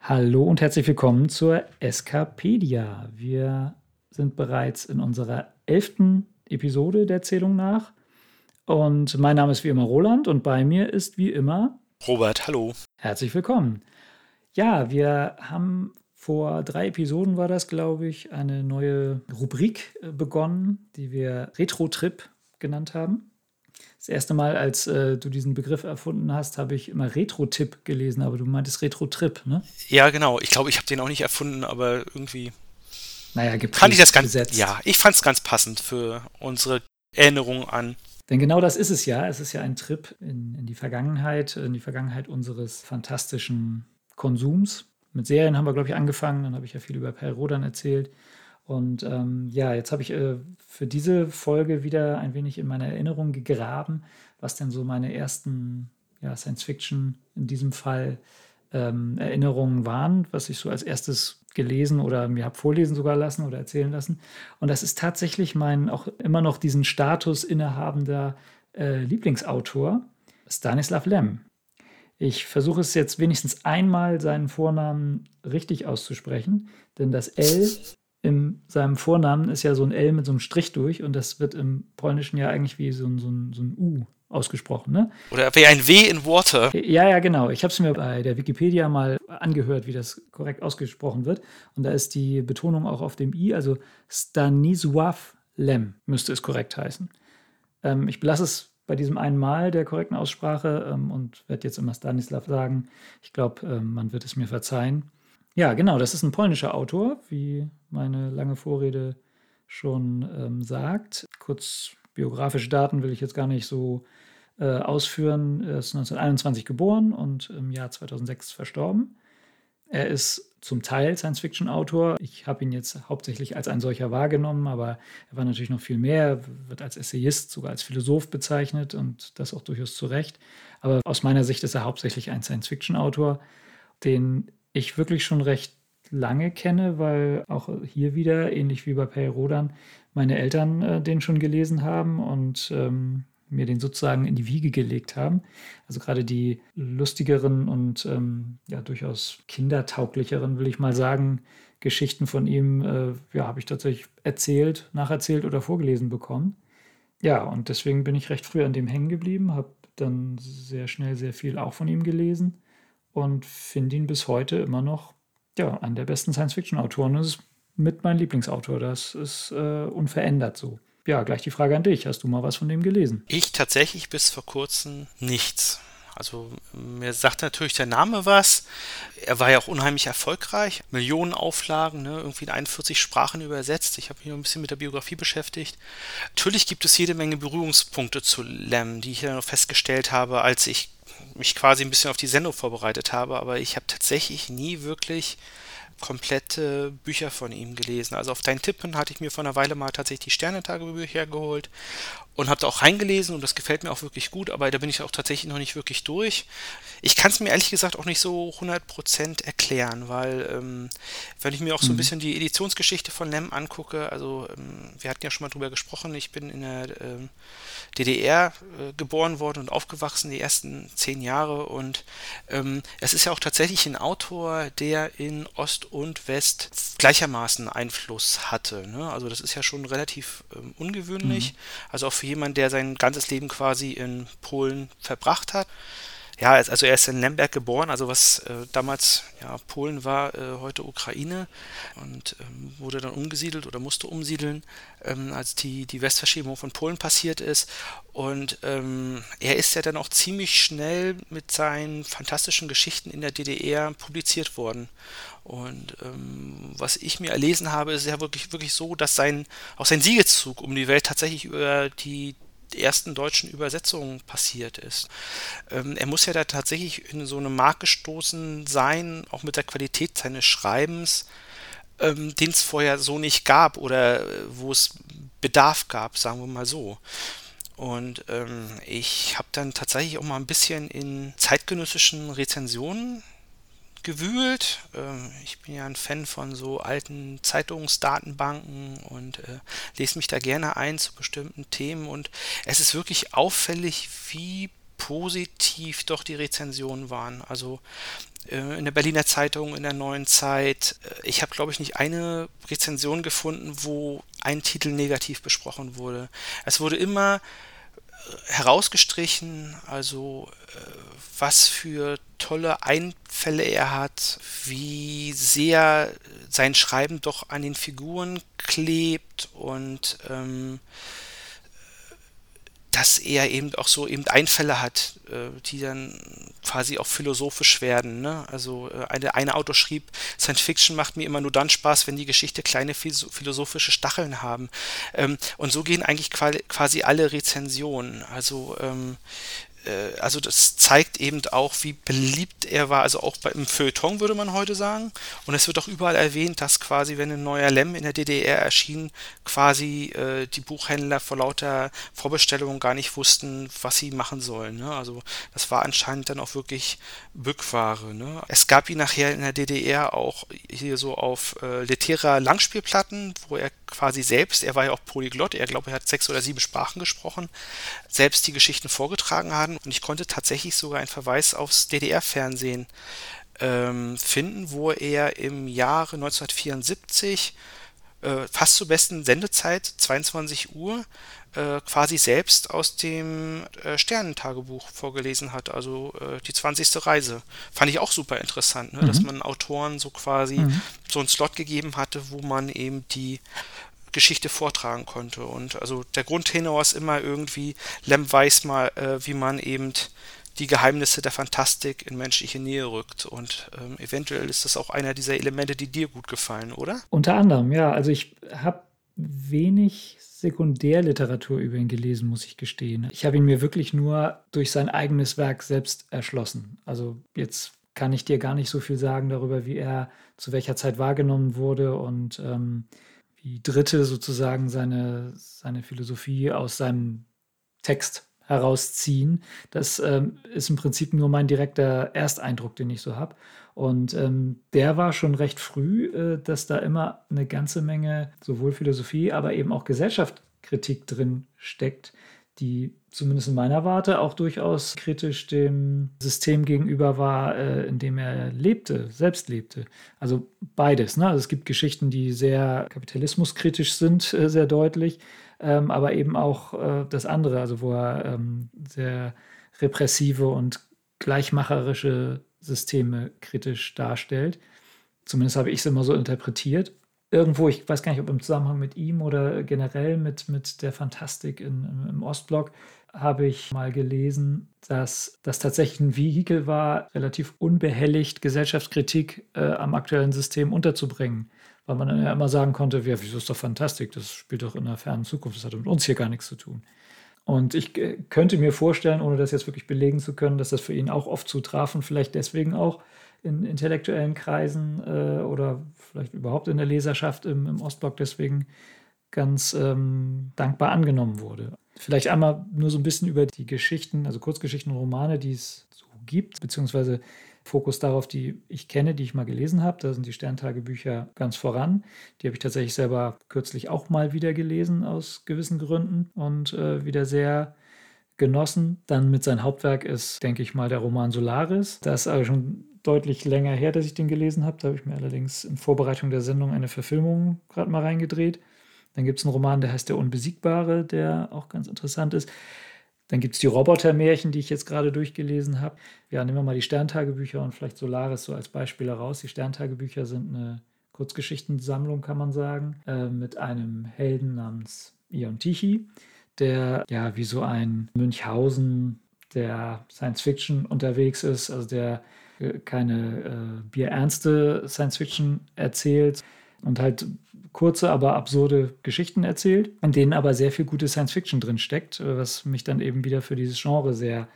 Hallo und herzlich willkommen zur Eskapedia. Wir sind bereits in unserer elften Episode der Zählung nach. Und mein Name ist wie immer Roland und bei mir ist wie immer Robert, hallo. Herzlich willkommen. Ja, wir haben vor drei Episoden war das, glaube ich, eine neue Rubrik äh, begonnen, die wir Retro-Trip genannt haben. Das erste Mal, als äh, du diesen Begriff erfunden hast, habe ich immer Retro-Tipp gelesen, aber du meintest Retro-Trip, ne? Ja, genau. Ich glaube, ich habe den auch nicht erfunden, aber irgendwie. Naja, gibt fand ich das ganz. Gesetzt. Ja, ich fand es ganz passend für unsere Erinnerung an denn genau das ist es ja. Es ist ja ein Trip in, in die Vergangenheit, in die Vergangenheit unseres fantastischen Konsums. Mit Serien haben wir, glaube ich, angefangen. Dann habe ich ja viel über Per Rodan erzählt. Und ähm, ja, jetzt habe ich äh, für diese Folge wieder ein wenig in meine Erinnerung gegraben, was denn so meine ersten ja, Science-Fiction in diesem Fall ähm, Erinnerungen waren, was ich so als erstes gelesen oder mir habe vorlesen sogar lassen oder erzählen lassen. Und das ist tatsächlich mein auch immer noch diesen Status innehabender äh, Lieblingsautor, Stanislav Lem. Ich versuche es jetzt wenigstens einmal seinen Vornamen richtig auszusprechen, denn das L in seinem Vornamen ist ja so ein L mit so einem Strich durch und das wird im Polnischen ja eigentlich wie so ein, so ein, so ein U ausgesprochen. Ne? Oder wie ein W in Water. Ja, ja, genau. Ich habe es mir bei der Wikipedia mal angehört, wie das korrekt ausgesprochen wird. Und da ist die Betonung auch auf dem I, also Stanisław Lem müsste es korrekt heißen. Ähm, ich belasse es bei diesem einen Mal der korrekten Aussprache ähm, und werde jetzt immer Stanislav sagen. Ich glaube, ähm, man wird es mir verzeihen. Ja, genau, das ist ein polnischer Autor, wie meine lange Vorrede schon ähm, sagt. Kurz biografische Daten will ich jetzt gar nicht so äh, ausführen. Er ist 1921 geboren und im Jahr 2006 verstorben. Er ist zum Teil Science-Fiction-Autor. Ich habe ihn jetzt hauptsächlich als ein solcher wahrgenommen, aber er war natürlich noch viel mehr, er wird als Essayist, sogar als Philosoph bezeichnet und das auch durchaus zu Recht. Aber aus meiner Sicht ist er hauptsächlich ein Science-Fiction-Autor, den ich wirklich schon recht lange kenne, weil auch hier wieder, ähnlich wie bei Pei Rodan, meine Eltern äh, den schon gelesen haben und ähm, mir den sozusagen in die Wiege gelegt haben. Also gerade die lustigeren und ähm, ja durchaus kindertauglicheren, will ich mal sagen, Geschichten von ihm, äh, ja, habe ich tatsächlich erzählt, nacherzählt oder vorgelesen bekommen. Ja, und deswegen bin ich recht früh an dem hängen geblieben, habe dann sehr schnell sehr viel auch von ihm gelesen und finde ihn bis heute immer noch ja, einen der besten Science-Fiction-Autoren. Das ist mit mein Lieblingsautor. Das ist äh, unverändert so ja, gleich die Frage an dich. Hast du mal was von dem gelesen? Ich tatsächlich bis vor kurzem nichts. Also mir sagt natürlich der Name was. Er war ja auch unheimlich erfolgreich. Millionen Auflagen, ne? irgendwie in 41 Sprachen übersetzt. Ich habe mich noch ein bisschen mit der Biografie beschäftigt. Natürlich gibt es jede Menge Berührungspunkte zu Lem, die ich ja noch festgestellt habe, als ich mich quasi ein bisschen auf die Sendung vorbereitet habe. Aber ich habe tatsächlich nie wirklich komplette Bücher von ihm gelesen. Also auf deinen Tippen hatte ich mir vor einer Weile mal tatsächlich die Sternentagebücher geholt und habe da auch reingelesen und das gefällt mir auch wirklich gut, aber da bin ich auch tatsächlich noch nicht wirklich durch. Ich kann es mir ehrlich gesagt auch nicht so 100% erklären, weil ähm, wenn ich mir auch so ein mhm. bisschen die Editionsgeschichte von Lem angucke, also ähm, wir hatten ja schon mal drüber gesprochen, ich bin in der ähm, DDR äh, geboren worden und aufgewachsen die ersten zehn Jahre und ähm, es ist ja auch tatsächlich ein Autor, der in Ost und West gleichermaßen Einfluss hatte. Ne? Also das ist ja schon relativ ähm, ungewöhnlich. Mhm. Also auch für jemanden, der sein ganzes Leben quasi in Polen verbracht hat. Ja, also er ist in Lemberg geboren, also was äh, damals ja, Polen war, äh, heute Ukraine und ähm, wurde dann umgesiedelt oder musste umsiedeln, ähm, als die, die Westverschiebung von Polen passiert ist. Und ähm, er ist ja dann auch ziemlich schnell mit seinen fantastischen Geschichten in der DDR publiziert worden. Und ähm, was ich mir erlesen habe, ist ja wirklich, wirklich so, dass sein, auch sein Siegeszug um die Welt tatsächlich über die ersten deutschen Übersetzungen passiert ist. Ähm, er muss ja da tatsächlich in so eine Marke gestoßen sein, auch mit der Qualität seines Schreibens, ähm, den es vorher so nicht gab oder äh, wo es Bedarf gab, sagen wir mal so. Und ähm, ich habe dann tatsächlich auch mal ein bisschen in zeitgenössischen Rezensionen gewühlt. Ähm, ich bin ja ein Fan von so alten Zeitungsdatenbanken und äh, lese mich da gerne ein zu bestimmten Themen. Und es ist wirklich auffällig, wie positiv doch die Rezensionen waren. Also äh, in der Berliner Zeitung, in der neuen Zeit. Äh, ich habe, glaube ich, nicht eine Rezension gefunden, wo ein Titel negativ besprochen wurde. Es wurde immer herausgestrichen, also äh, was für tolle Einfälle er hat, wie sehr sein Schreiben doch an den Figuren klebt und ähm, dass er eben auch so eben Einfälle hat, äh, die dann quasi auch philosophisch werden. Ne? Also äh, eine, eine Autor schrieb, Science Fiction macht mir immer nur dann Spaß, wenn die Geschichte kleine philosophische Stacheln haben. Ähm, und so gehen eigentlich quasi alle Rezensionen. Also ähm, äh, also das zeigt eben auch, wie beliebt er war, also auch im Feuilleton würde man heute sagen. Und es wird auch überall erwähnt, dass quasi, wenn ein neuer Lem in der DDR erschien, quasi äh, die Buchhändler vor lauter Vorbestellungen gar nicht wussten, was sie machen sollen. Ne? Also das war anscheinend dann auch wirklich Bückware. Ne? Es gab ihn nachher in der DDR auch hier so auf äh, Letera Langspielplatten, wo er quasi selbst, er war ja auch Polyglott, er glaube, er hat sechs oder sieben Sprachen gesprochen, selbst die Geschichten vorgetragen haben. Und ich konnte tatsächlich sogar einen Verweis aufs DDR-Fernsehen ähm, finden, wo er im Jahre 1974 äh, fast zur besten Sendezeit, 22 Uhr, äh, quasi selbst aus dem äh, Sternentagebuch vorgelesen hat, also äh, die 20. Reise. Fand ich auch super interessant, ne? mhm. dass man Autoren so quasi mhm. so einen Slot gegeben hatte, wo man eben die Geschichte vortragen konnte. Und also der Grundtenor ist immer irgendwie, Lem weiß mal, äh, wie man eben die Geheimnisse der Fantastik in menschliche Nähe rückt. Und ähm, eventuell ist das auch einer dieser Elemente, die dir gut gefallen, oder? Unter anderem, ja. Also ich habe wenig Sekundärliteratur über ihn gelesen, muss ich gestehen. Ich habe ihn mir wirklich nur durch sein eigenes Werk selbst erschlossen. Also jetzt kann ich dir gar nicht so viel sagen darüber, wie er zu welcher Zeit wahrgenommen wurde und ähm, wie Dritte sozusagen seine, seine Philosophie aus seinem Text herausziehen. Das ähm, ist im Prinzip nur mein direkter Ersteindruck, den ich so habe. Und ähm, der war schon recht früh, äh, dass da immer eine ganze Menge sowohl Philosophie, aber eben auch Gesellschaftskritik drin steckt, die zumindest in meiner Warte auch durchaus kritisch dem System gegenüber war, äh, in dem er lebte, selbst lebte. Also beides. Ne? Also es gibt Geschichten, die sehr kapitalismuskritisch sind, äh, sehr deutlich, ähm, aber eben auch äh, das andere, also wo er ähm, sehr repressive und gleichmacherische Systeme kritisch darstellt. Zumindest habe ich es immer so interpretiert irgendwo, ich weiß gar nicht, ob im Zusammenhang mit ihm oder generell mit, mit der Fantastik in, im Ostblock, habe ich mal gelesen, dass das tatsächlich ein Vehikel war, relativ unbehelligt Gesellschaftskritik äh, am aktuellen System unterzubringen. Weil man dann ja immer sagen konnte, ja, wieso ist doch Fantastik, das spielt doch in der fernen Zukunft, das hat mit uns hier gar nichts zu tun. Und ich äh, könnte mir vorstellen, ohne das jetzt wirklich belegen zu können, dass das für ihn auch oft zutraf und vielleicht deswegen auch in intellektuellen Kreisen äh, oder vielleicht überhaupt in der Leserschaft im, im Ostblock deswegen ganz ähm, dankbar angenommen wurde. Vielleicht einmal nur so ein bisschen über die Geschichten, also Kurzgeschichten und Romane, die es so gibt, beziehungsweise Fokus darauf, die ich kenne, die ich mal gelesen habe. Da sind die Sterntagebücher ganz voran. Die habe ich tatsächlich selber kürzlich auch mal wieder gelesen aus gewissen Gründen und äh, wieder sehr genossen. Dann mit seinem Hauptwerk ist, denke ich mal, der Roman Solaris. Das ist aber schon deutlich länger her, dass ich den gelesen habe. Da habe ich mir allerdings in Vorbereitung der Sendung eine Verfilmung gerade mal reingedreht. Dann gibt es einen Roman, der heißt Der Unbesiegbare, der auch ganz interessant ist. Dann gibt es die Robotermärchen, die ich jetzt gerade durchgelesen habe. Ja, nehmen wir mal die Sterntagebücher und vielleicht Solaris so als Beispiel heraus. Die Sterntagebücher sind eine Kurzgeschichtensammlung, kann man sagen, äh, mit einem Helden namens Ion Tichy, der ja wie so ein Münchhausen der Science Fiction unterwegs ist, also der keine äh, bierernste Science-Fiction erzählt und halt kurze, aber absurde Geschichten erzählt, in denen aber sehr viel gute Science-Fiction drin steckt, äh, was mich dann eben wieder für dieses Genre sehr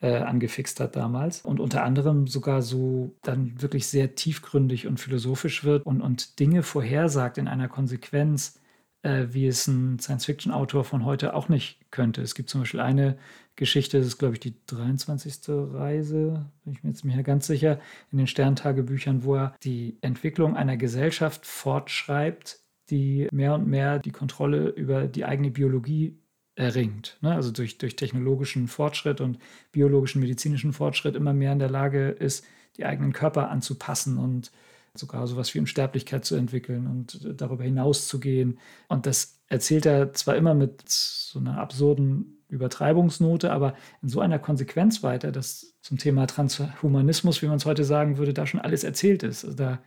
äh, angefixt hat damals. Und unter anderem sogar so dann wirklich sehr tiefgründig und philosophisch wird und, und Dinge vorhersagt in einer Konsequenz, äh, wie es ein Science-Fiction-Autor von heute auch nicht könnte. Es gibt zum Beispiel eine Geschichte, das ist, glaube ich, die 23. Reise, bin ich mir jetzt nicht ganz sicher, in den Sterntagebüchern, wo er die Entwicklung einer Gesellschaft fortschreibt, die mehr und mehr die Kontrolle über die eigene Biologie erringt. Ne? Also durch, durch technologischen Fortschritt und biologischen, medizinischen Fortschritt immer mehr in der Lage ist, die eigenen Körper anzupassen und sogar sowas wie Unsterblichkeit zu entwickeln und darüber hinaus zu gehen. Und das erzählt er zwar immer mit so einer absurden Übertreibungsnote, aber in so einer Konsequenz weiter, dass zum Thema Transhumanismus, wie man es heute sagen würde, da schon alles erzählt ist. Also da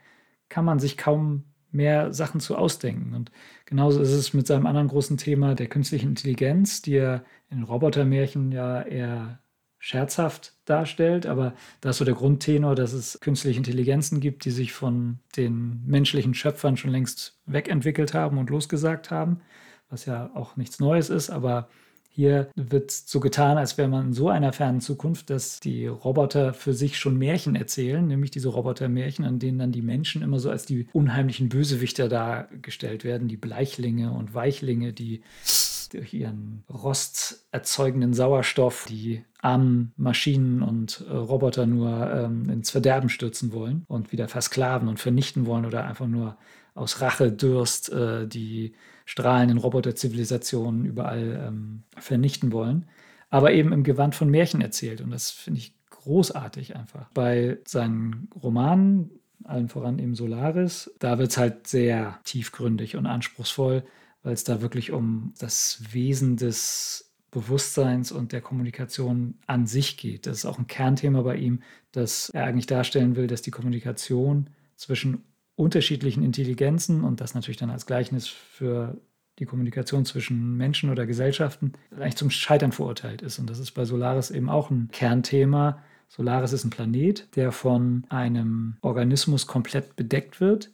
kann man sich kaum mehr Sachen zu ausdenken. Und genauso ist es mit seinem anderen großen Thema der künstlichen Intelligenz, die er in Robotermärchen ja eher scherzhaft darstellt, aber da ist so der Grundtenor, dass es künstliche Intelligenzen gibt, die sich von den menschlichen Schöpfern schon längst wegentwickelt haben und losgesagt haben, was ja auch nichts Neues ist, aber hier wird so getan, als wäre man in so einer fernen Zukunft, dass die Roboter für sich schon Märchen erzählen, nämlich diese Robotermärchen, an denen dann die Menschen immer so als die unheimlichen Bösewichter dargestellt werden, die Bleichlinge und Weichlinge, die durch ihren rosterzeugenden Sauerstoff die armen Maschinen und äh, Roboter nur ähm, ins Verderben stürzen wollen und wieder versklaven und vernichten wollen oder einfach nur aus Rachedurst äh, die strahlenden Roboterzivilisationen überall ähm, vernichten wollen, aber eben im Gewand von Märchen erzählt. Und das finde ich großartig einfach. Bei seinen Romanen, allen voran eben Solaris, da wird es halt sehr tiefgründig und anspruchsvoll, weil es da wirklich um das Wesen des Bewusstseins und der Kommunikation an sich geht. Das ist auch ein Kernthema bei ihm, dass er eigentlich darstellen will, dass die Kommunikation zwischen unterschiedlichen Intelligenzen und das natürlich dann als Gleichnis für die Kommunikation zwischen Menschen oder Gesellschaften eigentlich zum Scheitern verurteilt ist. Und das ist bei Solaris eben auch ein Kernthema. Solaris ist ein Planet, der von einem Organismus komplett bedeckt wird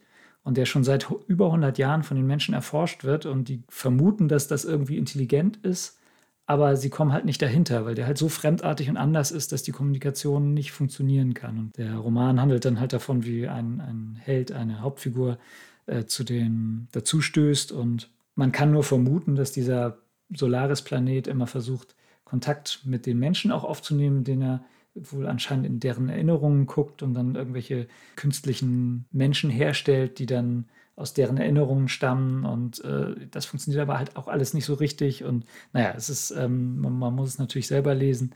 und der schon seit über 100 Jahren von den Menschen erforscht wird und die vermuten, dass das irgendwie intelligent ist, aber sie kommen halt nicht dahinter, weil der halt so fremdartig und anders ist, dass die Kommunikation nicht funktionieren kann. Und der Roman handelt dann halt davon, wie ein, ein Held, eine Hauptfigur äh, zu den dazustößt und man kann nur vermuten, dass dieser Solaris-Planet immer versucht, Kontakt mit den Menschen auch aufzunehmen, den er wohl anscheinend in deren Erinnerungen guckt und dann irgendwelche künstlichen Menschen herstellt, die dann aus deren Erinnerungen stammen und äh, das funktioniert aber halt auch alles nicht so richtig und naja, es ist, ähm, man, man, muss es natürlich selber lesen.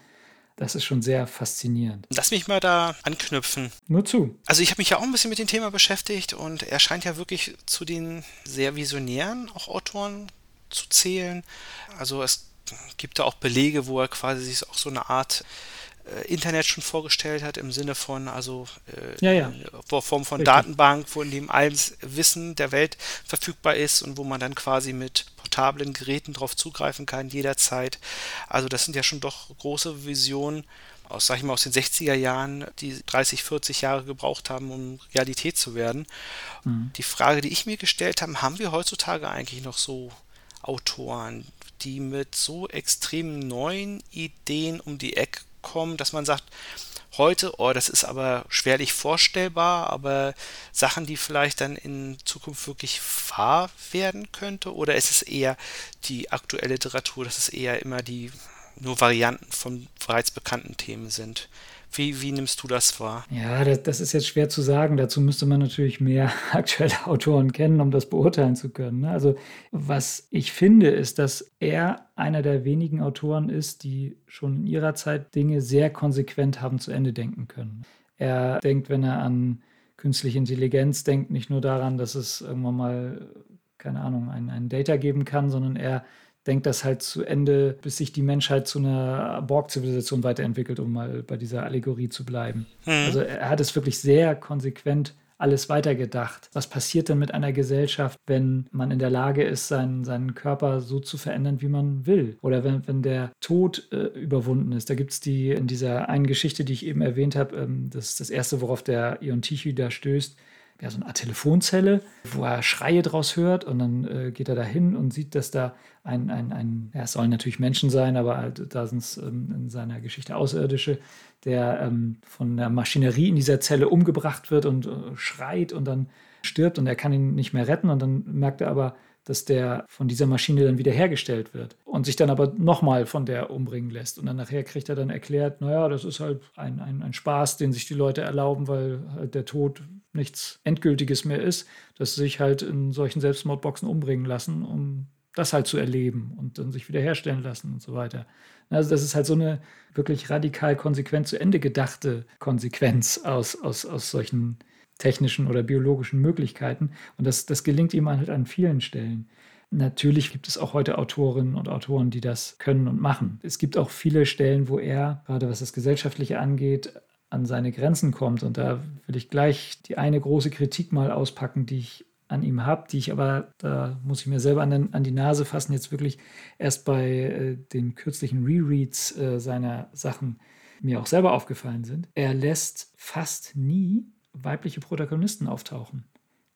Das ist schon sehr faszinierend. Lass mich mal da anknüpfen. Nur zu. Also ich habe mich ja auch ein bisschen mit dem Thema beschäftigt und er scheint ja wirklich zu den sehr visionären auch Autoren zu zählen. Also es gibt da auch Belege, wo er quasi sich auch so eine Art Internet schon vorgestellt hat, im Sinne von, also äh, ja, ja. Form von Richtig. Datenbank, wo in dem alles Wissen der Welt verfügbar ist und wo man dann quasi mit portablen Geräten darauf zugreifen kann, jederzeit. Also das sind ja schon doch große Visionen aus, sag ich mal, aus den 60er Jahren, die 30, 40 Jahre gebraucht haben, um Realität zu werden. Mhm. Die Frage, die ich mir gestellt habe, haben wir heutzutage eigentlich noch so Autoren, die mit so extrem neuen Ideen um die Ecke kommen, dass man sagt, heute, oh, das ist aber schwerlich vorstellbar, aber Sachen, die vielleicht dann in Zukunft wirklich wahr werden könnte? Oder ist es eher die aktuelle Literatur, dass es eher immer die nur Varianten von bereits bekannten Themen sind? Wie, wie nimmst du das wahr? Ja, das, das, ist jetzt schwer zu sagen. Dazu müsste man natürlich mehr aktuelle Autoren kennen, um das beurteilen zu können. Ne? Also was ich finde, ist, dass er einer der wenigen Autoren ist, die schon in ihrer Zeit Dinge sehr konsequent haben zu Ende denken können. Er denkt, wenn er an künstliche Intelligenz denkt, nicht nur daran, dass es irgendwann mal, keine Ahnung, ein, ein Data geben kann, sondern er denkt das halt zu Ende, bis sich die Menschheit zu einer Borg-Zivilisation weiterentwickelt, um mal bei dieser Allegorie zu bleiben. Mhm. Also er hat es wirklich sehr konsequent alles weitergedacht. Was passiert denn mit einer Gesellschaft, wenn man in der Lage ist, seinen, seinen Körper so zu verändern, wie man will? Oder wenn, wenn der Tod äh, überwunden ist? Da gibt es die in dieser einen Geschichte, die ich eben erwähnt habe, ähm, das ist das erste, worauf der Ion Tichy da stößt ja, so eine Art Telefonzelle, wo er Schreie draus hört und dann äh, geht er da hin und sieht, dass da ein, ein, ein ja, es sollen natürlich Menschen sein, aber halt, da sind es ähm, in seiner Geschichte Außerirdische, der ähm, von der Maschinerie in dieser Zelle umgebracht wird und äh, schreit und dann stirbt und er kann ihn nicht mehr retten und dann merkt er aber, dass der von dieser Maschine dann wiederhergestellt wird und sich dann aber nochmal von der umbringen lässt. Und dann nachher kriegt er dann erklärt, naja, das ist halt ein, ein, ein Spaß, den sich die Leute erlauben, weil halt der Tod nichts Endgültiges mehr ist, dass sie sich halt in solchen Selbstmordboxen umbringen lassen, um das halt zu erleben und dann sich wiederherstellen lassen und so weiter. Also das ist halt so eine wirklich radikal konsequent zu Ende gedachte Konsequenz aus, aus, aus solchen technischen oder biologischen Möglichkeiten. Und das, das gelingt ihm halt an vielen Stellen. Natürlich gibt es auch heute Autorinnen und Autoren, die das können und machen. Es gibt auch viele Stellen, wo er, gerade was das Gesellschaftliche angeht, an seine Grenzen kommt. Und da will ich gleich die eine große Kritik mal auspacken, die ich an ihm habe, die ich aber, da muss ich mir selber an, an die Nase fassen, jetzt wirklich erst bei äh, den kürzlichen Rereads äh, seiner Sachen mir auch selber aufgefallen sind. Er lässt fast nie weibliche Protagonisten auftauchen.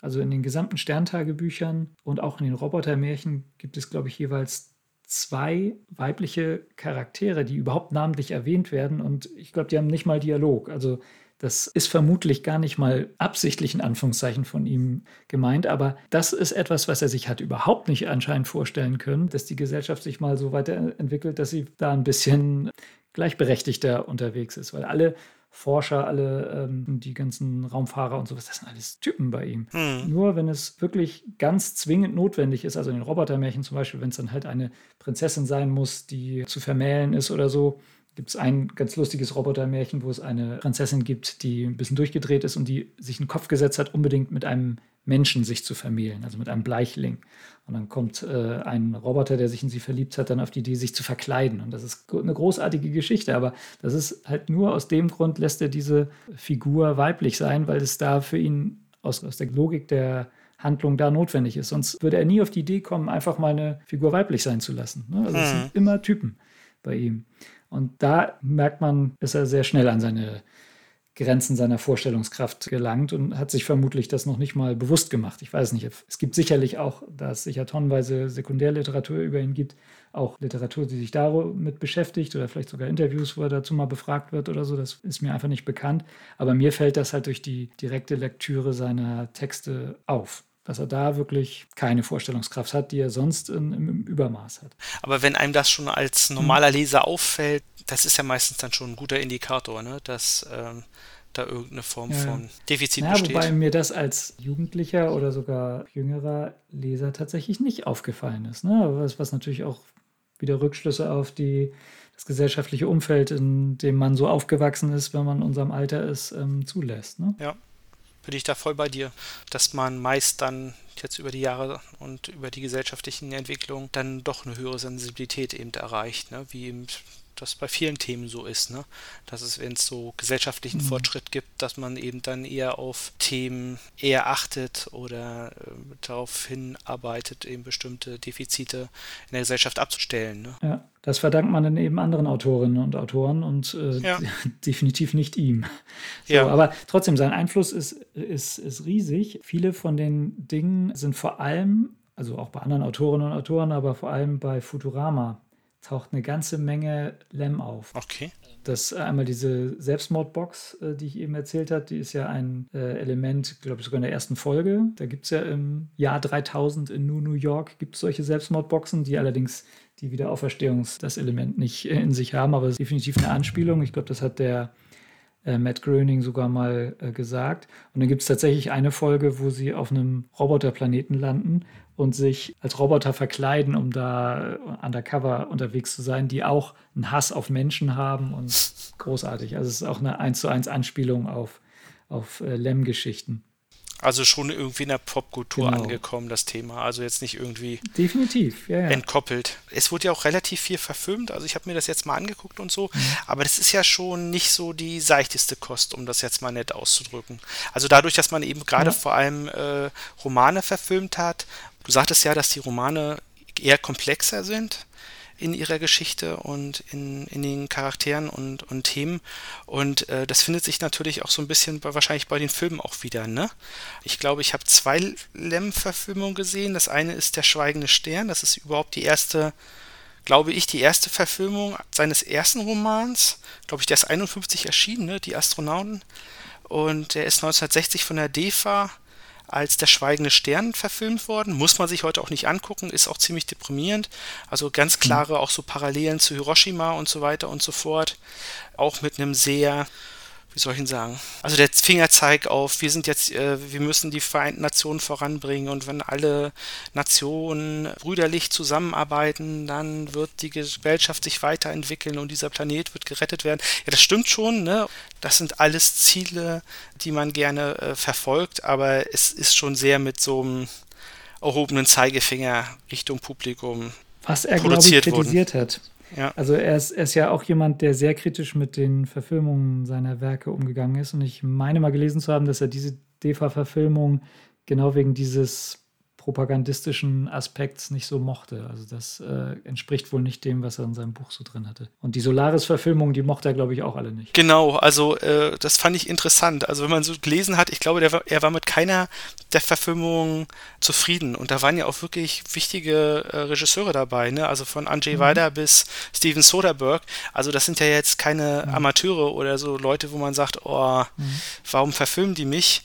Also in den gesamten Sterntagebüchern und auch in den Robotermärchen gibt es, glaube ich, jeweils zwei weibliche Charaktere, die überhaupt namentlich erwähnt werden. Und ich glaube, die haben nicht mal Dialog. Also das ist vermutlich gar nicht mal absichtlich in Anführungszeichen von ihm gemeint, aber das ist etwas, was er sich hat überhaupt nicht anscheinend vorstellen können, dass die Gesellschaft sich mal so weiterentwickelt, dass sie da ein bisschen gleichberechtigter unterwegs ist, weil alle Forscher, alle ähm, die ganzen Raumfahrer und sowas, das sind alles Typen bei ihm. Hm. Nur wenn es wirklich ganz zwingend notwendig ist, also in den Robotermärchen zum Beispiel, wenn es dann halt eine Prinzessin sein muss, die zu vermählen ist oder so, gibt es ein ganz lustiges Robotermärchen, wo es eine Prinzessin gibt, die ein bisschen durchgedreht ist und die sich einen Kopf gesetzt hat, unbedingt mit einem Menschen sich zu vermählen, also mit einem Bleichling. Und dann kommt äh, ein Roboter, der sich in sie verliebt hat, dann auf die Idee, sich zu verkleiden. Und das ist eine großartige Geschichte, aber das ist halt nur aus dem Grund, lässt er diese Figur weiblich sein, weil es da für ihn aus, aus der Logik der Handlung da notwendig ist. Sonst würde er nie auf die Idee kommen, einfach mal eine Figur weiblich sein zu lassen. Ne? Also es sind mhm. immer Typen bei ihm. Und da merkt man, ist er sehr schnell an seine Grenzen seiner Vorstellungskraft gelangt und hat sich vermutlich das noch nicht mal bewusst gemacht. Ich weiß nicht. Es gibt sicherlich auch, da es sicher tonnenweise Sekundärliteratur über ihn gibt, auch Literatur, die sich damit beschäftigt oder vielleicht sogar Interviews, wo er dazu mal befragt wird oder so. Das ist mir einfach nicht bekannt. Aber mir fällt das halt durch die direkte Lektüre seiner Texte auf dass er da wirklich keine Vorstellungskraft hat, die er sonst in, im Übermaß hat. Aber wenn einem das schon als normaler Leser auffällt, das ist ja meistens dann schon ein guter Indikator, ne? dass ähm, da irgendeine Form ja. von Defizit ja, besteht. Wobei mir das als Jugendlicher oder sogar jüngerer Leser tatsächlich nicht aufgefallen ist. Ne? Was, was natürlich auch wieder Rückschlüsse auf die, das gesellschaftliche Umfeld, in dem man so aufgewachsen ist, wenn man in unserem Alter ist, ähm, zulässt. Ne? Ja, bin ich da voll bei dir, dass man meist dann jetzt über die Jahre und über die gesellschaftlichen Entwicklungen dann doch eine höhere Sensibilität eben erreicht, ne? wie eben das bei vielen Themen so ist, ne? Dass es, wenn es so gesellschaftlichen mhm. Fortschritt gibt, dass man eben dann eher auf Themen eher achtet oder äh, darauf hinarbeitet, eben bestimmte Defizite in der Gesellschaft abzustellen. Ne? Ja, das verdankt man dann eben anderen Autorinnen und Autoren und äh, ja. definitiv nicht ihm. So, ja. Aber trotzdem, sein Einfluss ist, ist, ist riesig. Viele von den Dingen sind vor allem also auch bei anderen Autorinnen und Autoren, aber vor allem bei Futurama taucht eine ganze Menge Lem auf. Okay. Das äh, einmal diese Selbstmordbox, äh, die ich eben erzählt habe, die ist ja ein äh, Element, glaube ich, sogar in der ersten Folge. Da gibt es ja im Jahr 3000 in New York gibt solche Selbstmordboxen, die allerdings die Wiederauferstehungs das Element nicht in sich haben, aber es ist definitiv eine Anspielung. Ich glaube, das hat der äh, Matt Groening sogar mal äh, gesagt. Und dann gibt es tatsächlich eine Folge, wo sie auf einem Roboterplaneten landen und sich als Roboter verkleiden, um da äh, undercover unterwegs zu sein, die auch einen Hass auf Menschen haben und großartig. Also es ist auch eine 1 zu 1 Anspielung auf, auf äh, Lem-Geschichten. Also schon irgendwie in der Popkultur genau. angekommen, das Thema. Also jetzt nicht irgendwie Definitiv, ja, ja. entkoppelt. Es wurde ja auch relativ viel verfilmt, also ich habe mir das jetzt mal angeguckt und so, mhm. aber das ist ja schon nicht so die seichteste Kost, um das jetzt mal nett auszudrücken. Also dadurch, dass man eben gerade ja. vor allem äh, Romane verfilmt hat, du sagtest ja, dass die Romane eher komplexer sind in ihrer Geschichte und in, in den Charakteren und, und Themen. Und äh, das findet sich natürlich auch so ein bisschen bei, wahrscheinlich bei den Filmen auch wieder. Ne? Ich glaube, ich habe zwei Lem-Verfilmungen gesehen. Das eine ist Der Schweigende Stern. Das ist überhaupt die erste, glaube ich, die erste Verfilmung seines ersten Romans. Glaube ich, der ist 51 erschienen, ne? Die Astronauten. Und der ist 1960 von der DEFA als Der Schweigende Stern verfilmt worden. Muss man sich heute auch nicht angucken, ist auch ziemlich deprimierend. Also ganz klare auch so Parallelen zu Hiroshima und so weiter und so fort. Auch mit einem sehr wie soll ich ihn sagen? Also der Fingerzeig auf, wir sind jetzt, äh, wir müssen die Vereinten Nationen voranbringen und wenn alle Nationen brüderlich zusammenarbeiten, dann wird die Gesellschaft sich weiterentwickeln und dieser Planet wird gerettet werden. Ja, das stimmt schon, ne? Das sind alles Ziele, die man gerne äh, verfolgt, aber es ist schon sehr mit so einem erhobenen Zeigefinger Richtung Publikum was er, glaube ich, kritisiert wurden. hat. Ja. Also er ist, er ist ja auch jemand, der sehr kritisch mit den Verfilmungen seiner Werke umgegangen ist. Und ich meine mal gelesen zu haben, dass er diese DEFA-Verfilmung genau wegen dieses propagandistischen Aspekts nicht so mochte. Also das äh, entspricht wohl nicht dem, was er in seinem Buch so drin hatte. Und die Solaris-Verfilmung, die mochte er, glaube ich, auch alle nicht. Genau, also äh, das fand ich interessant. Also wenn man so gelesen hat, ich glaube, der, er war mit keiner der Verfilmungen zufrieden. Und da waren ja auch wirklich wichtige äh, Regisseure dabei, ne? Also von Andrzej mhm. Wajda bis Steven Soderbergh. Also das sind ja jetzt keine mhm. Amateure oder so Leute, wo man sagt, oh, mhm. warum verfilmen die mich?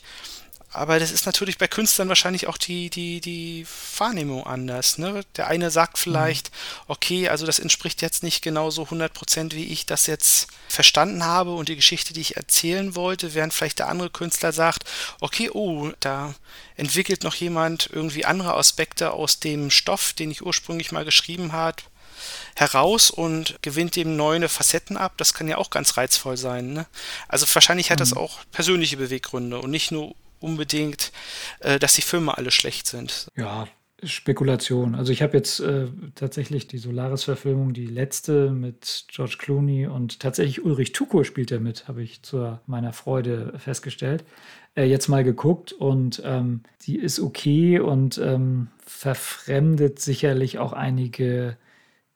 Aber das ist natürlich bei Künstlern wahrscheinlich auch die, die, die Wahrnehmung anders. Ne? Der eine sagt vielleicht, okay, also das entspricht jetzt nicht genau so 100%, wie ich das jetzt verstanden habe und die Geschichte, die ich erzählen wollte, während vielleicht der andere Künstler sagt, okay, oh, da entwickelt noch jemand irgendwie andere Aspekte aus dem Stoff, den ich ursprünglich mal geschrieben habe, heraus und gewinnt dem neue Facetten ab. Das kann ja auch ganz reizvoll sein. Ne? Also wahrscheinlich hat das mhm. auch persönliche Beweggründe und nicht nur unbedingt, äh, dass die Filme alle schlecht sind. Ja, Spekulation. Also ich habe jetzt äh, tatsächlich die Solaris-Verfilmung, die letzte mit George Clooney und tatsächlich Ulrich Tuko spielt er mit, habe ich zu meiner Freude festgestellt. Äh, jetzt mal geguckt und ähm, die ist okay und ähm, verfremdet sicherlich auch einige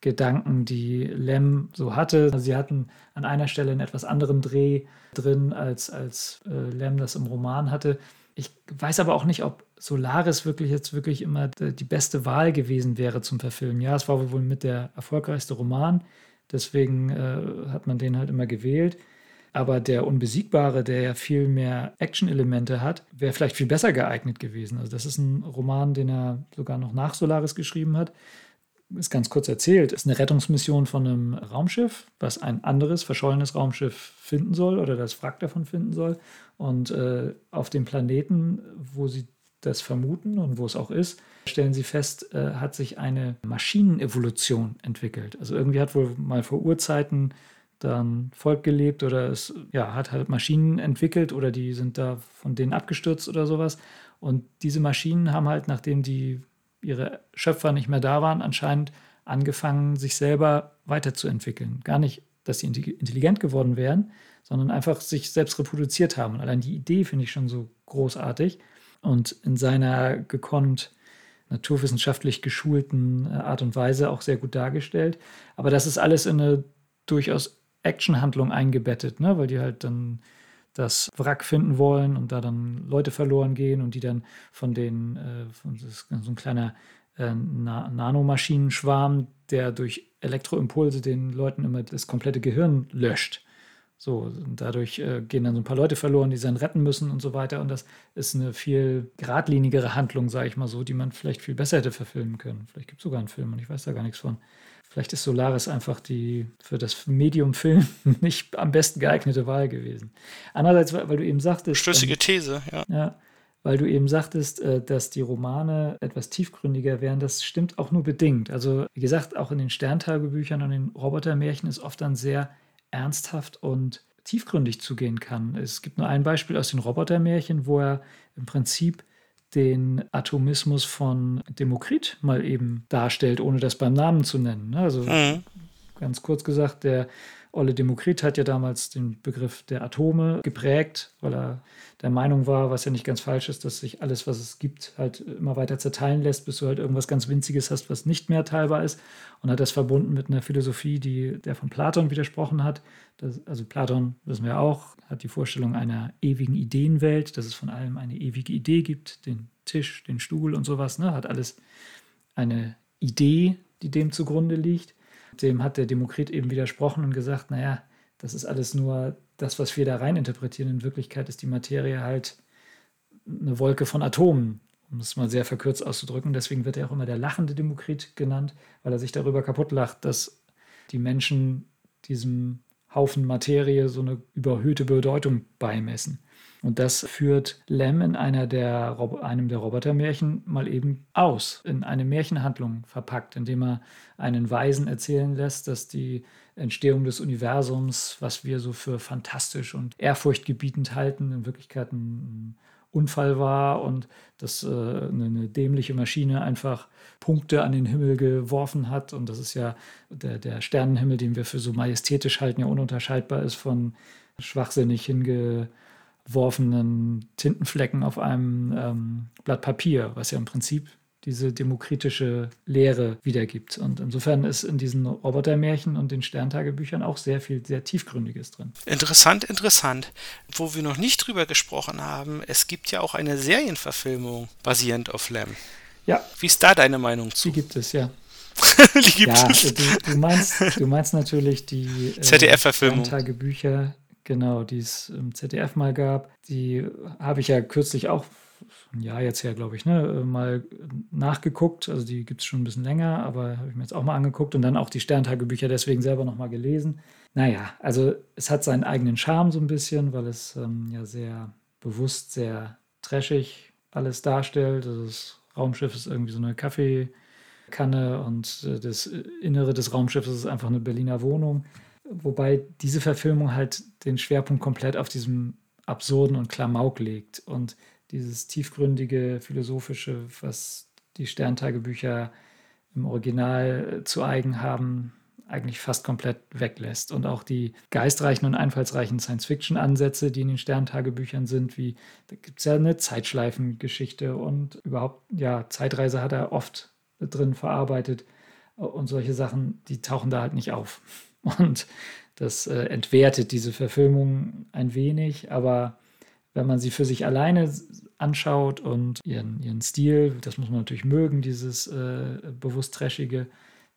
Gedanken, die Lem so hatte. Sie hatten an einer Stelle einen etwas anderen Dreh drin, als, als äh, Lem das im Roman hatte. Ich weiß aber auch nicht, ob Solaris wirklich jetzt wirklich immer die beste Wahl gewesen wäre zum Verfilmen. Ja, es war wohl mit der erfolgreichste Roman, deswegen äh, hat man den halt immer gewählt. Aber der Unbesiegbare, der ja viel mehr Action-Elemente hat, wäre vielleicht viel besser geeignet gewesen. Also das ist ein Roman, den er sogar noch nach Solaris geschrieben hat ist ganz kurz erzählt, ist eine Rettungsmission von einem Raumschiff, was ein anderes verschollenes Raumschiff finden soll oder das Wrack davon finden soll. Und äh, auf dem Planeten, wo sie das vermuten und wo es auch ist, stellen sie fest, äh, hat sich eine Maschinenevolution entwickelt. Also irgendwie hat wohl mal vor Urzeiten dann Volk gelebt oder es ja, hat halt Maschinen entwickelt oder die sind da von denen abgestürzt oder sowas. Und diese Maschinen haben halt, nachdem die ihre Schöpfer nicht mehr da waren, anscheinend angefangen, sich selber weiterzuentwickeln. Gar nicht, dass sie intelligent geworden wären, sondern einfach sich selbst reproduziert haben. Und allein die Idee finde ich schon so großartig und in seiner gekonnt naturwissenschaftlich geschulten äh, Art und Weise auch sehr gut dargestellt. Aber das ist alles in eine durchaus Actionhandlung eingebettet, ne? weil die halt dann das Wrack finden wollen und da dann Leute verloren gehen und die dann von den, äh, von, so ein kleiner äh, Na Nanomaschinenschwarm, der durch Elektroimpulse den Leuten immer das komplette Gehirn löscht. So, dadurch äh, gehen dann so ein paar Leute verloren, die sie dann retten müssen und so weiter. Und das ist eine viel geradlinigere Handlung, sage ich mal so, die man vielleicht viel besser hätte verfilmen können. Vielleicht gibt es sogar einen Film und ich weiß da gar nichts von. Vielleicht ist Solaris einfach die für das Medium Film nicht am besten geeignete Wahl gewesen. Andererseits, weil du eben sagtest. Schlüssige ähm, These, ja. ja. Weil du eben sagtest, äh, dass die Romane etwas tiefgründiger wären, das stimmt auch nur bedingt. Also, wie gesagt, auch in den Sterntagebüchern und den Robotermärchen ist oft dann sehr ernsthaft und tiefgründig zugehen kann. Es gibt nur ein Beispiel aus den Robotermärchen, wo er im Prinzip den Atomismus von Demokrit mal eben darstellt, ohne das beim Namen zu nennen. Ne? Also mhm. ganz kurz gesagt, der Olle Demokrit hat ja damals den Begriff der Atome geprägt, weil er der Meinung war, was ja nicht ganz falsch ist, dass sich alles, was es gibt, halt immer weiter zerteilen lässt, bis du halt irgendwas ganz Winziges hast, was nicht mehr teilbar ist. Und hat das verbunden mit einer Philosophie, die der von Platon widersprochen hat. Das, also Platon, wissen wir auch, hat die Vorstellung einer ewigen Ideenwelt, dass es von allem eine ewige Idee gibt, den Tisch, den Stuhl und sowas, ne? hat alles eine Idee, die dem zugrunde liegt. Dem hat der Demokrit eben widersprochen und gesagt, naja, das ist alles nur das, was wir da rein interpretieren. In Wirklichkeit ist die Materie halt eine Wolke von Atomen, um es mal sehr verkürzt auszudrücken. Deswegen wird er auch immer der lachende Demokrit genannt, weil er sich darüber kaputt lacht, dass die Menschen diesem Haufen Materie so eine überhöhte Bedeutung beimessen. Und das führt Lem in einer der, einem der Robotermärchen mal eben aus, in eine Märchenhandlung verpackt, indem er einen Weisen erzählen lässt, dass die Entstehung des Universums, was wir so für fantastisch und ehrfurchtgebietend halten, in Wirklichkeit ein Unfall war und dass äh, eine, dämliche Maschine einfach Punkte an den Himmel geworfen hat. Und das ist ja der, der Sternenhimmel, den wir für so majestätisch halten, ja ununterscheidbar ist von schwachsinnig hingeworfenen Tintenflecken auf einem ähm, Blatt Papier, was ja im Prinzip diese demokratische Lehre wiedergibt. Und insofern ist in diesen Robotermärchen und den Sterntagebüchern auch sehr viel sehr Tiefgründiges drin. Interessant, interessant. Wo wir noch nicht drüber gesprochen haben, es gibt ja auch eine Serienverfilmung basierend auf Lamb. Ja. Wie ist da deine Meinung zu? Die gibt es, ja. die gibt ja, es. Du, du, meinst, du meinst natürlich die äh, ZDF-Verfilmung. Tagebücher, genau, die es im ZDF mal gab. Die habe ich ja kürzlich auch ein Jahr jetzt her, glaube ich, ne, mal nachgeguckt. Also die gibt es schon ein bisschen länger, aber habe ich mir jetzt auch mal angeguckt und dann auch die Sterntagebücher deswegen selber nochmal gelesen. Naja, also es hat seinen eigenen Charme so ein bisschen, weil es ähm, ja sehr bewusst, sehr trashig alles darstellt. Also das Raumschiff ist irgendwie so eine Kaffeekanne und äh, das Innere des Raumschiffes ist einfach eine Berliner Wohnung. Wobei diese Verfilmung halt den Schwerpunkt komplett auf diesem Absurden und Klamauk legt. Und dieses tiefgründige, philosophische, was die Sterntagebücher im Original zu eigen haben, eigentlich fast komplett weglässt. Und auch die geistreichen und einfallsreichen Science-Fiction-Ansätze, die in den Sterntagebüchern sind, wie da gibt es ja eine Zeitschleifengeschichte und überhaupt, ja, Zeitreise hat er oft drin verarbeitet und solche Sachen, die tauchen da halt nicht auf. Und das äh, entwertet diese Verfilmung ein wenig, aber wenn man sie für sich alleine anschaut und ihren, ihren Stil, das muss man natürlich mögen, dieses äh, bewusst Trashige,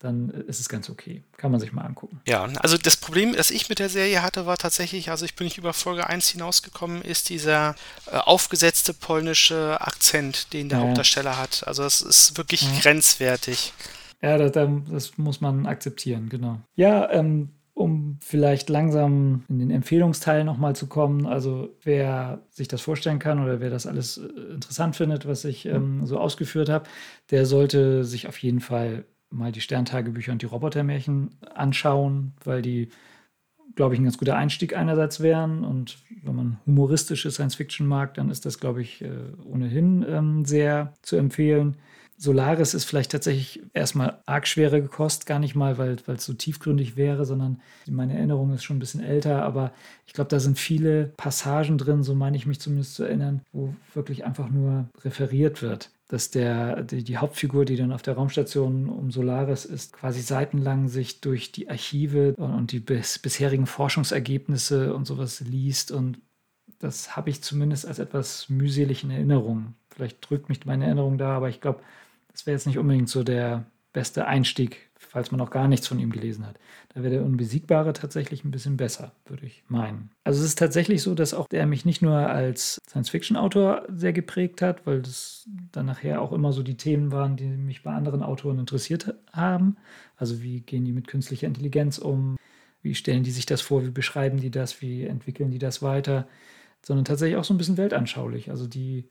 dann ist es ganz okay. Kann man sich mal angucken. Ja, also das Problem, das ich mit der Serie hatte, war tatsächlich, also ich bin nicht über Folge 1 hinausgekommen, ist dieser äh, aufgesetzte polnische Akzent, den der ja. Hauptdarsteller hat. Also das ist wirklich ja. grenzwertig. Ja, das, das, muss man akzeptieren, genau. Ja, ähm, um vielleicht langsam in den Empfehlungsteil nochmal zu kommen. Also wer sich das vorstellen kann oder wer das alles äh, interessant findet, was ich ähm, so ausgeführt habe, der sollte sich auf jeden Fall mal die Sterntagebücher und die Robotermärchen anschauen, weil die, glaube ich, ein ganz guter Einstieg einerseits wären. Und wenn man humoristische Science Fiction mag, dann ist das, glaube ich, äh, ohnehin ähm, sehr zu empfehlen. Solaris ist vielleicht tatsächlich erstmal arg schwere gekost, gar nicht mal, weil es so tiefgründig wäre, sondern meine Erinnerung ist schon ein bisschen älter, aber ich glaube, da sind viele Passagen drin, so meine ich mich zumindest zu erinnern, wo wirklich einfach nur referiert wird. Dass der, die, die Hauptfigur, die dann auf der Raumstation um Solaris ist, quasi seitenlang sich durch die Archive und, und die bis, bisherigen Forschungsergebnisse und sowas liest und das habe ich zumindest als etwas mühselig in Erinnerung. Vielleicht drückt mich meine Erinnerung da, aber ich glaube, das wäre jetzt nicht unbedingt so der beste Einstieg, falls man noch gar nichts von ihm gelesen hat. Da wäre der Unbesiegbare tatsächlich ein bisschen besser, würde ich meinen. Also es ist tatsächlich so, dass auch er mich nicht nur als Science-Fiction-Autor sehr geprägt hat, weil das dann nachher auch immer so die Themen waren, die mich bei anderen Autoren interessiert haben. Also wie gehen die mit künstlicher Intelligenz um? Wie stellen die sich das vor? Wie beschreiben die das? Wie entwickeln die das weiter? Sondern tatsächlich auch so ein bisschen weltanschaulich. Also die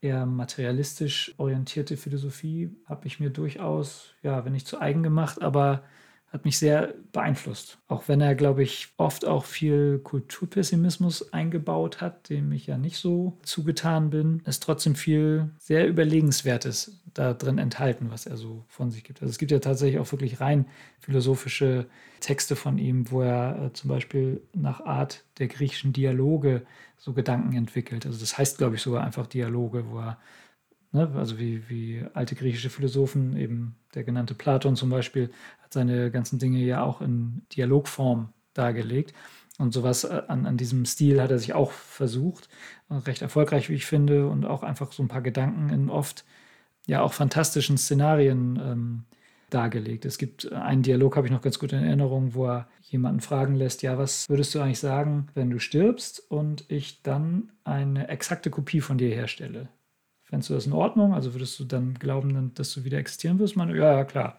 eher materialistisch orientierte Philosophie habe ich mir durchaus, ja, wenn nicht zu eigen gemacht, aber hat mich sehr beeinflusst. Auch wenn er, glaube ich, oft auch viel Kulturpessimismus eingebaut hat, dem ich ja nicht so zugetan bin, ist trotzdem viel sehr Überlegenswertes da drin enthalten, was er so von sich gibt. Also es gibt ja tatsächlich auch wirklich rein philosophische Texte von ihm, wo er äh, zum Beispiel nach Art der griechischen Dialoge so Gedanken entwickelt. Also das heißt, glaube ich, sogar einfach Dialoge, wo er Ne? Also wie, wie alte griechische Philosophen, eben der genannte Platon zum Beispiel, hat seine ganzen Dinge ja auch in Dialogform dargelegt. Und sowas äh, an, an diesem Stil hat er sich auch versucht, recht erfolgreich, wie ich finde, und auch einfach so ein paar Gedanken in oft ja auch fantastischen Szenarien ähm, dargelegt. Es gibt einen Dialog, habe ich noch ganz gut in Erinnerung, wo er jemanden fragen lässt, ja, was würdest du eigentlich sagen, wenn du stirbst und ich dann eine exakte Kopie von dir herstelle? Fändest du das in Ordnung? Also würdest du dann glauben, dass du wieder existieren wirst? Man, ja, ja, klar.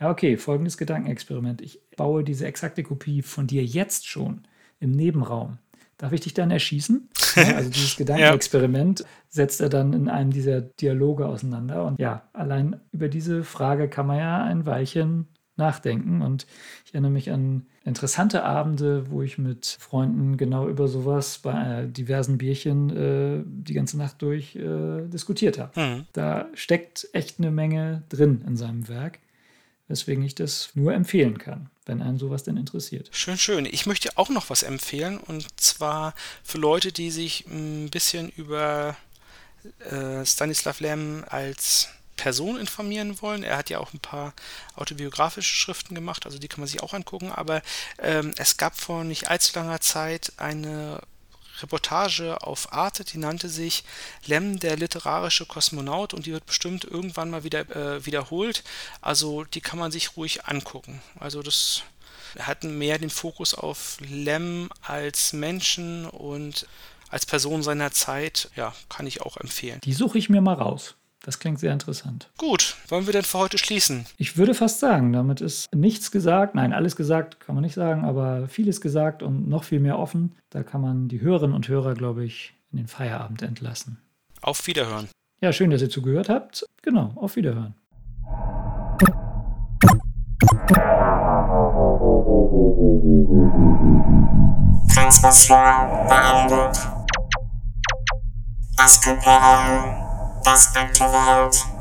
Ja, okay, folgendes Gedankenexperiment. Ich baue diese exakte Kopie von dir jetzt schon im Nebenraum. Darf ich dich dann erschießen? Ja, also dieses Gedankenexperiment ja. setzt er dann in einem dieser Dialoge auseinander. Und ja, allein über diese Frage kann man ja ein Weilchen nachdenken. Und ich erinnere mich an interessante Abende, wo ich mit Freunden genau über sowas bei diversen Bierchen äh, die ganze Nacht durch äh, diskutiert habe. Mhm. Da steckt echt eine Menge drin in seinem Werk weswegen ich das nur empfehlen kann, wenn einen sowas denn interessiert. Schön, schön. Ich möchte auch noch was empfehlen und zwar für Leute, die sich ein bisschen über äh, Stanislav Lem als Person informieren wollen. Er hat ja auch ein paar autobiografische Schriften gemacht, also die kann man sich auch angucken. Aber ähm, es gab vor nicht allzu langer Zeit eine Reportage auf Arte, die nannte sich Lem, der literarische Kosmonaut und die wird bestimmt irgendwann mal wieder äh, wiederholt. Also die kann man sich ruhig angucken. Also das hat mehr den Fokus auf Lem als Menschen und als Person seiner Zeit. Ja, kann ich auch empfehlen. Die suche ich mir mal raus. Das klingt sehr interessant. Gut, wollen wir denn für heute schließen? Ich würde fast sagen, damit ist nichts gesagt. Nein, alles gesagt kann man nicht sagen, aber vieles gesagt und noch viel mehr offen. Da kann man die Hörerinnen und Hörer, glaube ich, in den Feierabend entlassen. Auf Wiederhören. Ja, schön, dass ihr zugehört habt. Genau, auf Wiederhören. Transmission beendet. Das Imperium das Welt.